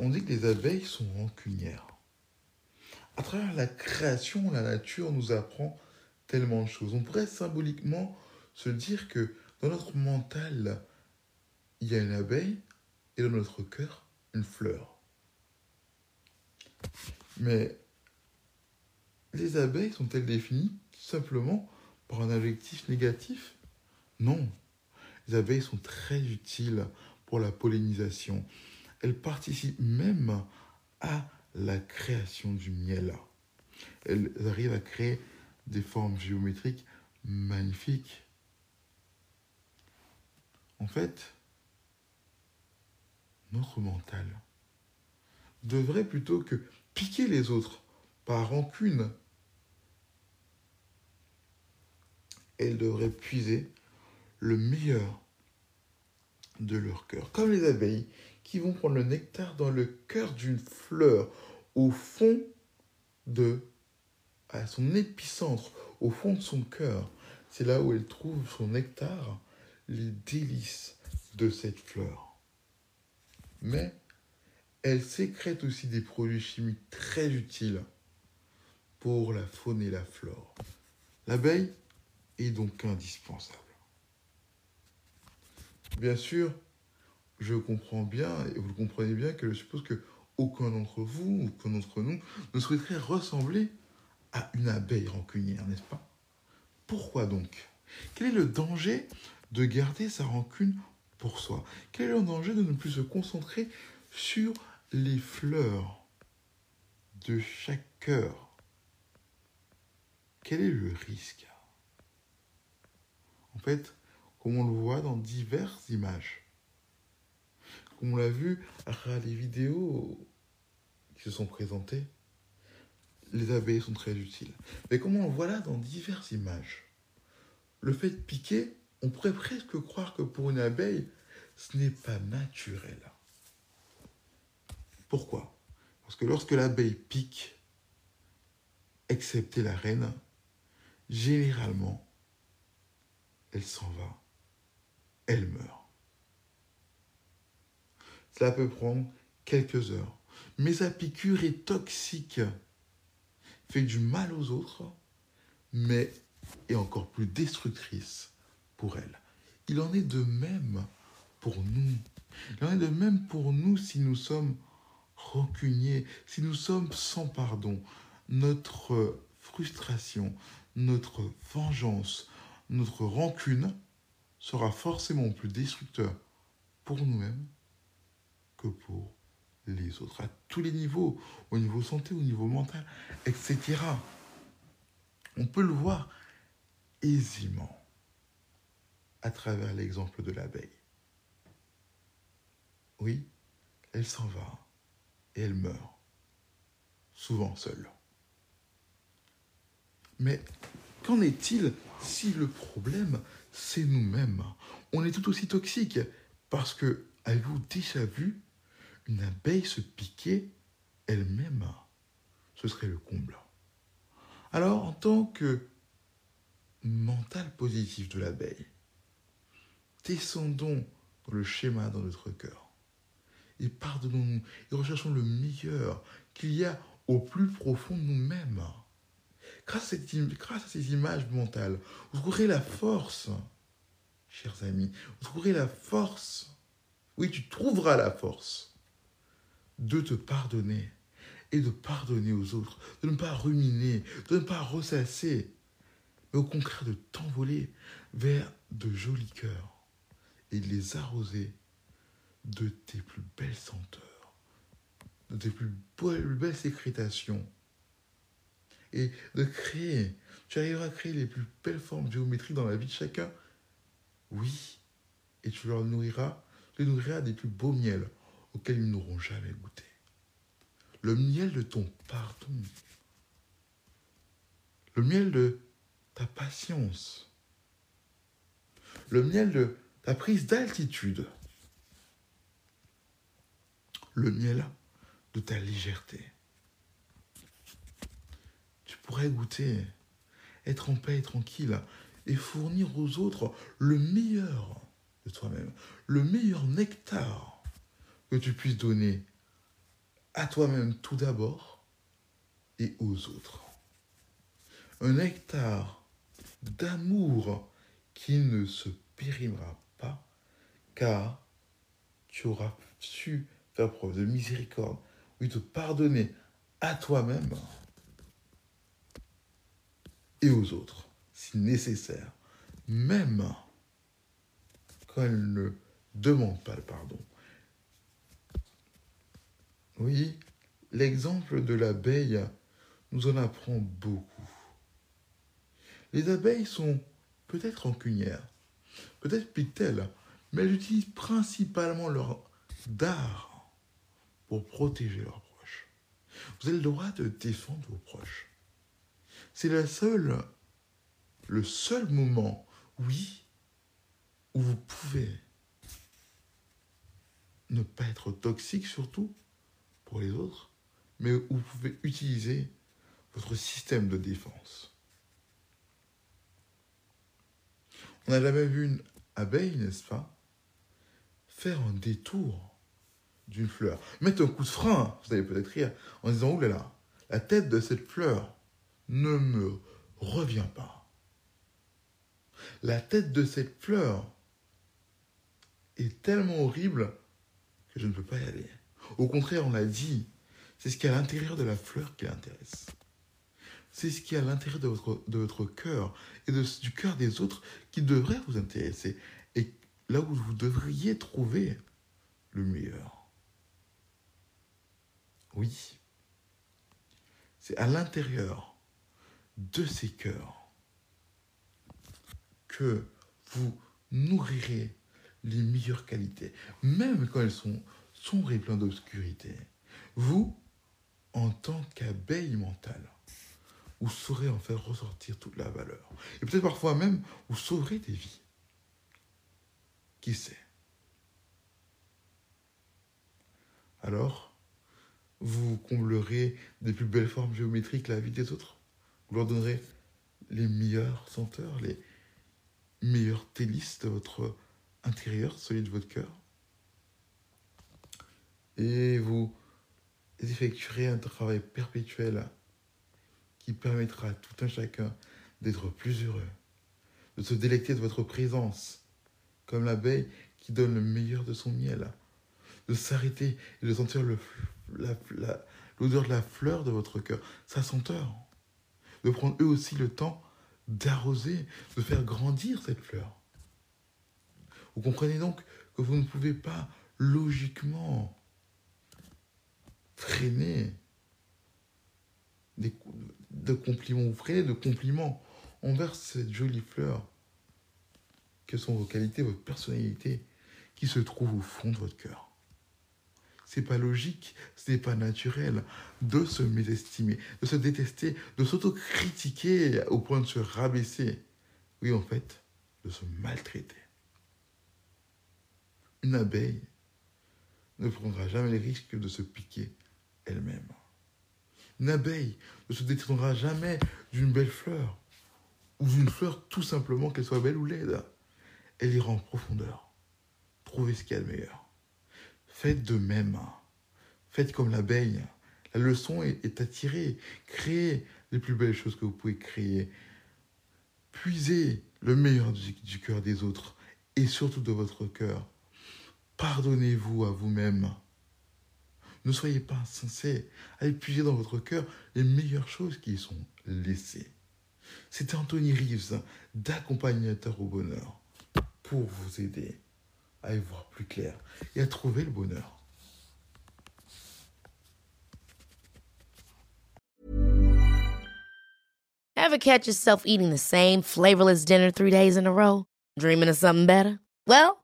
On dit que les abeilles sont rancunières. À travers la création, la nature nous apprend tellement de choses. On pourrait symboliquement se dire que dans notre mental, il y a une abeille et dans notre cœur, une fleur. Mais les abeilles sont-elles définies simplement par un adjectif négatif? Non. Les abeilles sont très utiles pour la pollinisation. Elles participent même à la création du miel. Elles arrivent à créer des formes géométriques magnifiques. En fait, notre mental devrait plutôt que piquer les autres par rancune, elle devrait puiser le meilleur de leur cœur, comme les abeilles qui vont prendre le nectar dans le cœur d'une fleur, au fond de, à son épicentre, au fond de son cœur. C'est là où elle trouve son nectar, les délices de cette fleur. Mais elle sécrète aussi des produits chimiques très utiles pour la faune et la flore. L'abeille est donc indispensable. Bien sûr, je comprends bien, et vous le comprenez bien, que je suppose que aucun d'entre vous, ou aucun d'entre nous, ne souhaiterait ressembler à une abeille rancunière, n'est-ce pas? Pourquoi donc? Quel est le danger de garder sa rancune pour soi? Quel est le danger de ne plus se concentrer sur les fleurs de chaque cœur? Quel est le risque? En fait, comme on le voit dans diverses images, comme on l'a vu les vidéos qui se sont présentées, les abeilles sont très utiles. Mais comme on le voit là dans diverses images, le fait de piquer, on pourrait presque croire que pour une abeille, ce n'est pas naturel. Pourquoi? Parce que lorsque l'abeille pique, excepté la reine, généralement, elle s'en va, elle meurt. Cela peut prendre quelques heures, mais sa piqûre est toxique, fait du mal aux autres, mais est encore plus destructrice pour elle. Il en est de même pour nous. Il en est de même pour nous si nous sommes rancuniers, si nous sommes sans pardon. Notre frustration, notre vengeance, notre rancune sera forcément plus destructeur pour nous-mêmes pour les autres, à tous les niveaux, au niveau santé, au niveau mental, etc. On peut le voir aisément à travers l'exemple de l'abeille. Oui, elle s'en va et elle meurt, souvent seule. Mais qu'en est-il si le problème, c'est nous-mêmes? On est tout aussi toxique parce que, avez-vous déjà vu une abeille se piquer elle-même Ce serait le comble. Alors, en tant que mental positif de l'abeille, descendons dans le schéma dans notre cœur. Et pardonnons-nous et recherchons le meilleur qu'il y a au plus profond de nous-mêmes. Grâce grâce à ces images mentales, vous trouverez la force, chers amis, vous trouverez la force, oui, tu trouveras la force de te pardonner et de pardonner aux autres, de ne pas ruminer, de ne pas ressasser, mais au contraire de t'envoler vers de jolis cœurs et de les arroser de tes plus belles senteurs, de tes plus belles sécrétations, et de créer, tu arriveras à créer les plus belles formes géométriques dans la vie de chacun, oui, et tu leur nourriras, tu les nourriras des plus beaux miels auxquels ils n'auront jamais goûté. Le miel de ton pardon, le miel de ta patience, le miel de ta prise d'altitude, le miel de ta légèreté. Tu pourrais goûter, être en paix et tranquille, et fournir aux autres le meilleur de toi-même, le meilleur nectar que tu puisses donner à toi-même tout d'abord et aux autres. Un nectar d'amour qui ne se périmera pas, car tu auras su faire preuve de miséricorde, oui, te pardonner à toi-même et aux autres, si nécessaire, même quand elle ne demande pas le pardon. Oui, l'exemple de l'abeille nous en apprend beaucoup. Les abeilles sont peut-être rancunières, peut-être piquent-elles, mais elles utilisent principalement leur dard pour protéger leurs proches. Vous avez le droit de défendre vos proches. C'est la seule, le seul moment, oui, où vous pouvez ne pas être toxique surtout les autres, mais où vous pouvez utiliser votre système de défense. On n'a jamais vu une abeille, n'est-ce pas, faire un détour d'une fleur. Mettre un coup de frein, vous allez peut-être rire, en disant, oh là là, la tête de cette fleur ne me revient pas. La tête de cette fleur est tellement horrible que je ne peux pas y aller. Au contraire, on l'a dit, c'est ce qui est à l'intérieur de la fleur qui l'intéresse. C'est ce qui est à l'intérieur de votre, de cœur et du cœur des autres qui devrait vous intéresser. Et là où vous devriez trouver le meilleur. Oui. C'est à l'intérieur de ces cœurs que vous nourrirez les meilleures qualités, même quand elles sont sombres et pleines d'obscurité. Vous, en tant qu'abeille mentale, vous saurez en faire ressortir toute la valeur. Et peut-être parfois même, vous sauverez des vies. Qui sait? Alors, vous comblerez des plus belles formes géométriques la vie des autres? Vous leur donnerez les meilleurs senteurs, les meilleurs délices de votre intérieur, celui de votre cœur? Et vous effectuerez un travail perpétuel qui permettra à tout un chacun d'être plus heureux, de se délecter de votre présence, comme l'abeille qui donne le meilleur de son miel, de s'arrêter et de sentir l'odeur de la fleur de votre cœur, sa senteur, de prendre eux aussi le temps d'arroser, de faire grandir cette fleur. Vous comprenez donc que vous ne pouvez pas logiquement freiner de compliments, vous de compliments envers cette jolie fleur. Quelles sont vos qualités, votre personnalité qui se trouve au fond de votre cœur? C'est pas logique, ce n'est pas naturel de se mésestimer, de se détester, de s'autocritiquer au point de se rabaisser. Oui, en fait, de se maltraiter. Une abeille ne prendra jamais le risque de se piquer elle-même. Une abeille ne se détournera jamais d'une belle fleur, ou d'une fleur tout simplement qu'elle soit belle ou laide. Elle ira en profondeur, trouvez ce qu'il y a de meilleur. Faites de même. Faites comme l'abeille. La leçon est, tirer. Créez les plus belles choses que vous pouvez créer. Puisez le meilleur du cœur des autres et surtout de votre cœur. Pardonnez-vous à vous-même. Ne soyez pas insensé. Allez puiser dans votre cœur les meilleures choses qui y sont laissées. C'était Anthony Reeves, d'accompagnateur au bonheur, pour vous aider à y voir plus clair et à trouver le bonheur. Ever catch yourself eating the same flavorless dinner three days in a row? Dreaming of something better? Well,